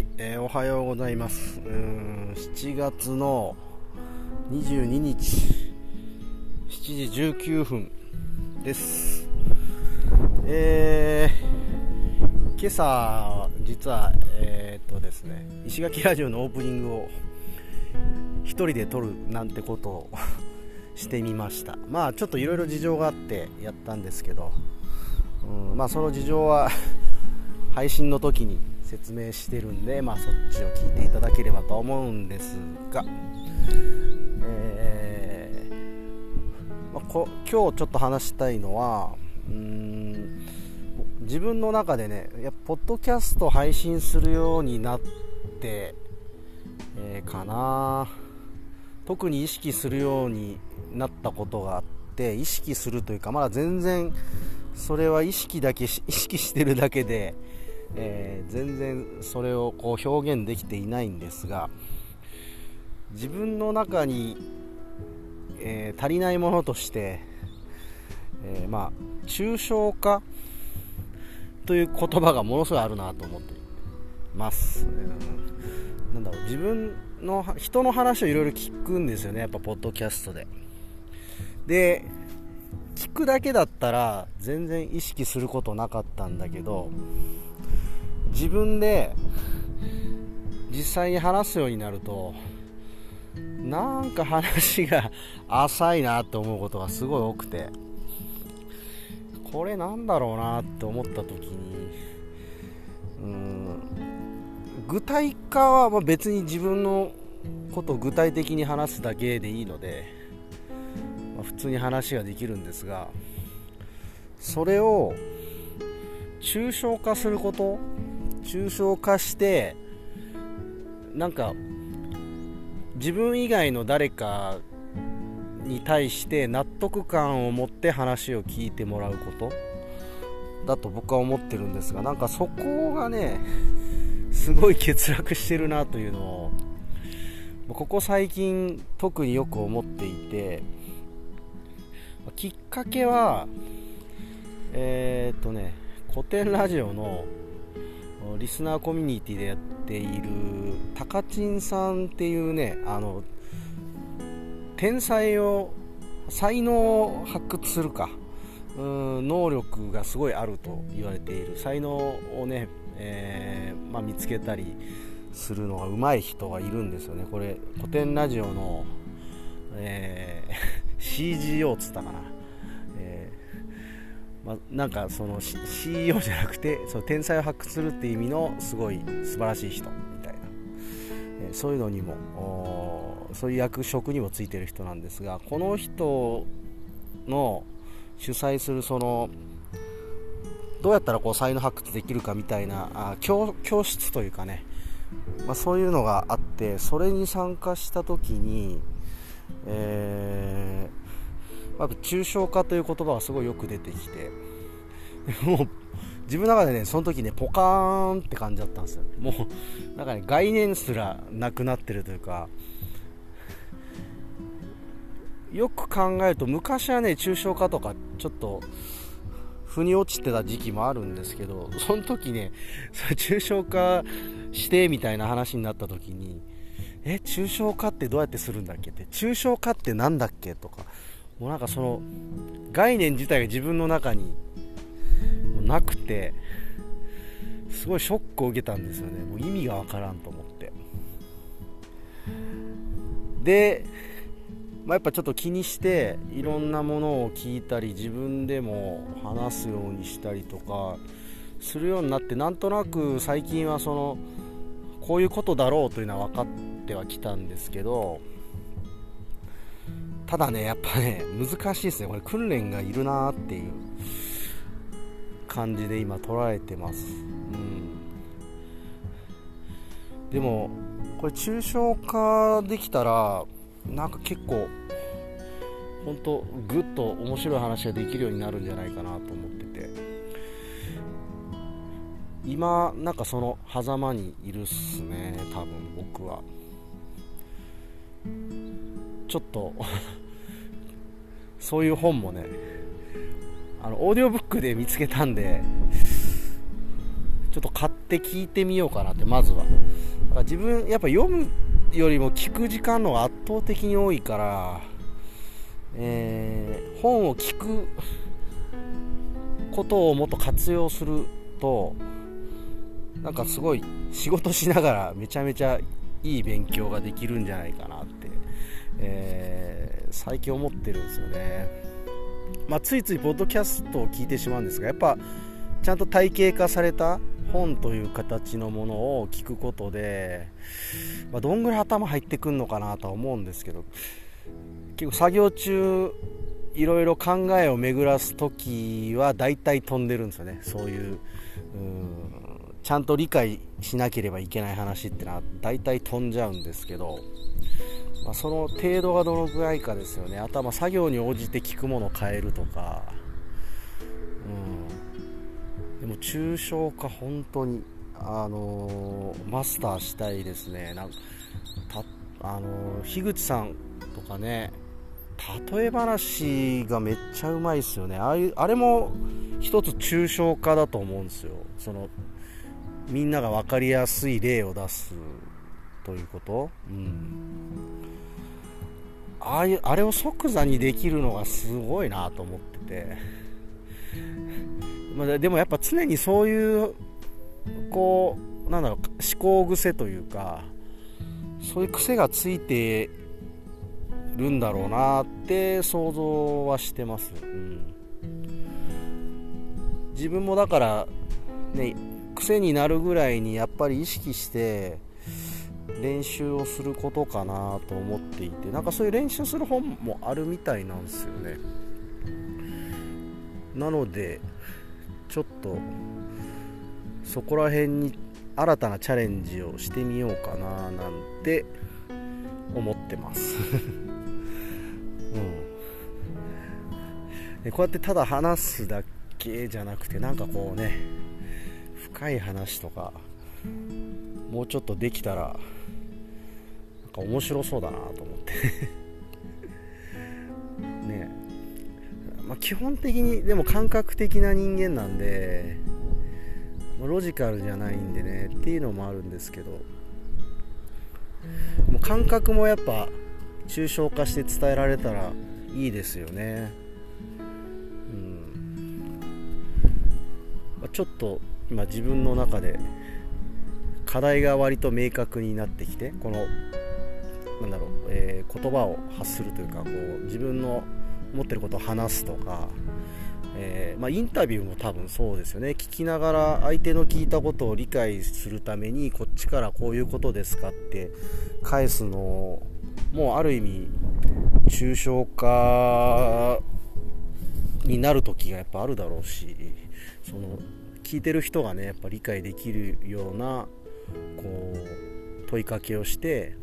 はい、えーおはようございます。うん7月の22日7時19分です。えー、今朝実はえーっとですね石垣ラジオのオープニングを一人で撮るなんてことを してみました。まあちょっといろいろ事情があってやったんですけど、うん、まあその事情は 配信の時に説明してるんで、まあ、そっちを聞いていただければと思うんですが、えーまあ、こ今日ちょっと話したいのはうん自分の中でねやポッドキャスト配信するようになって、えーかな。特に意識するようになったことがあって意識するというかまだ全然それは意識だけ意識してるだけで、えー全然それをこう表現できていないんですが自分の中に、えー足りないものとして、えーまあ抽象化という言葉がものすごいあるなと思ってます、うんなんだろう自分の人の話をいろいろ聞くんですよねやっぱポッドキャストで。で聞くだけだったら全然意識することなかったんだけど自分で実際に話すようになるとなんか話が 浅いなって思うことがすごい多くてこれなんだろうなって思った時にうん具体化はま別に自分のことを具体的に話すだけでいいので、ま普通に話ができるんですがそれを抽象化すること抽象化してなんか自分以外の誰かに対して納得感を持って話を聞いてもらうことだと僕は思ってるんですがなんかそこがねすごい欠落してるなというのをここ最近特によく思っていてきっかけはえーっとね古典ラジオのリスナーコミュニティでやっているタカチンさんっていうねあの天才を才能を発掘するかうん能力がすごいあると言われている。才能をね、えーまあ、見つけたりするのが上手い人がいるんですよね。これ古典ラジオの、えー CGO っつったかな、まあ、なんかその CEO じゃなくてその天才を発掘するっていう意味のすごい素晴らしい人みたいな、えそういうのにもそういう役職にもついてる人なんですがこの人の主催するそのどうやったらこう才能発掘できるかみたいなあ教教室というかね、まあ、そういうのがあってそれに参加した時に、えーまあ抽象化という言葉がすごいよく出てきてもう自分の中でねその時ねポカーンって感じだったんですよ。もうなんかね概念すらなくなってるというかよく考えると昔はね抽象化とかちょっと腑に落ちてた時期もあるんですけどその時ねそれ抽象化してみたいな話になった時にえ抽象化ってどうやってするんだっけって抽象化ってなんだっけとかもうなんかその概念自体が自分の中にもうなくてすごいショックを受けたんですよね。もう意味がわからんと思って。で、まあ、やっぱちょっと気にしていろんなものを聞いたり自分でも話すようにしたりとかするようになってなんとなく最近はそのこういうことだろうというのは分かってはきたんですけどただねやっぱね難しいですね。これ訓練がいるなっていう感じで今捉えてます、うん、でもこれ抽象化できたらなんか結構本当ぐっと面白い話ができるようになるんじゃないかなと思ってて。今なんかその狭間にいるっすね多分僕は。ちょっとそういう本もねあのオーディオブックで見つけたんでちょっと買って聞いてみようかなってまずは。だから自分やっぱ読むよりも聞く時間の方が圧倒的に多いから、えー、本を聞くことをもっと活用するとなんかすごい仕事しながらめちゃめちゃいい勉強ができるんじゃないかなって、えー、最近思ってるんですよね、まあ、ついついポッドキャストを聞いてしまうんですがやっぱちゃんと体系化された本という形のものを聞くことで、まあ、どんぐらい頭入ってくるのかなとは思うんですけど結構作業中いろいろ考えを巡らす時は大体飛んでるんですよね。そういうちゃんと理解しなければいけない話ってのは大体飛んじゃうんですけど、まあ、その程度がどのぐらいかですよね。頭作業に応じて聞くものを変えるとか、うん、でも抽象化本当にあのー、マスターしたいですね。なんたあのー、樋口さんとかね例え話がめっちゃうまいですよね。ああいうあれも一つ抽象化だと思うんですよ。そのみんなが分かりやすい例を出すということ、うん、ああいうあれを即座にできるのがすごいなと思ってて、まあ、でもやっぱ常にそういうこうなんだろう思考癖というかそういう癖がついてるんだろうなって想像はしてます、うん、自分もだからね癖になるぐらいにやっぱり意識して練習をすることかなと思っていてなんかそういう練習する本もあるみたいなんですよね。なのでちょっとそこら辺に新たなチャレンジをしてみようかななんて思ってます。うん、でこうやってただ話すだけじゃなくてなんかこうね深い話とかもうちょっとできたらなんか面白そうだなと思って。ね。まあ、基本的にでも感覚的な人間なんでロジカルじゃないんでねっていうのもあるんですけどもう感覚もやっぱ抽象化して伝えられたらいいですよね。うん、ちょっと今自分の中で課題が割と明確になってきてこのなんだろう、えー、言葉を発するというかこう自分の思ってることを話すとか、えー、まあ、インタビューも多分そうですよね。聞きながら相手の聞いたことを理解するためにこっちからこういうことですかって返すのもうある意味抽象化になる時がやっぱあるだろうしその聞いてる人がねやっぱ理解できるようなこう問いかけをして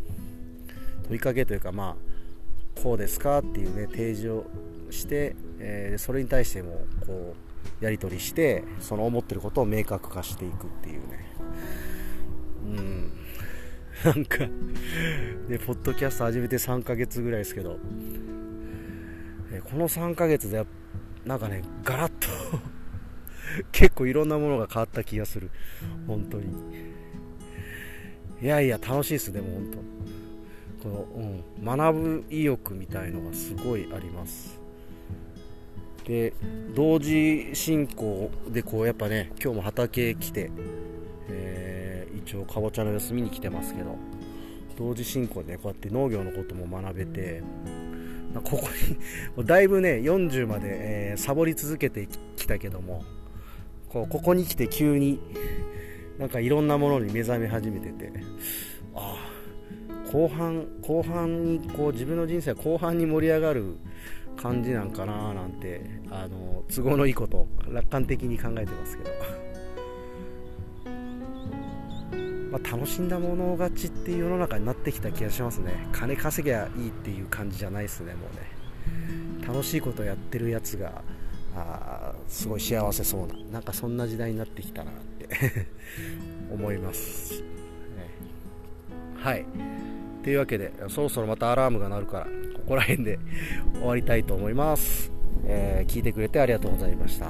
問いかけというかまあこうですかっていうね提示をして、えー、それに対してもこうやり取りしてその思ってることを明確化していくっていうね。うん。なんかねポッドキャスト始めて3ヶ月ぐらいですけど、えこの3ヶ月でなんかねガラッと 結構いろんなものが変わった気がする。本当に。いやいや楽しいですねもう本当。この、うん、学ぶ意欲みたいのがすごいあります。で同時進行でこうやっぱね今日も畑来て、えー、一応かぼちゃの様子見に来てますけど同時進行でねこうやって農業のことも学べてここに だいぶね40まで、えー、サボり続けてきたけどもこうここに来て急に なんかいろんなものに目覚め始めてて。ああ後半後半にこう自分の人生は後半に盛り上がる感じなんかななんてあの都合のいいこと楽観的に考えてますけど、まあ、楽しんだもの勝ちっていう世の中になってきた気がしますね。金稼ぎゃいいっていう感じじゃないですねもうね。楽しいことやってるやつがあすごい幸せそうななんかそんな時代になってきたなって。思います、ね、はい。というわけでそろそろまたアラームが鳴るからここら辺で終わりたいと思います、えー、聞いてくれてありがとうございました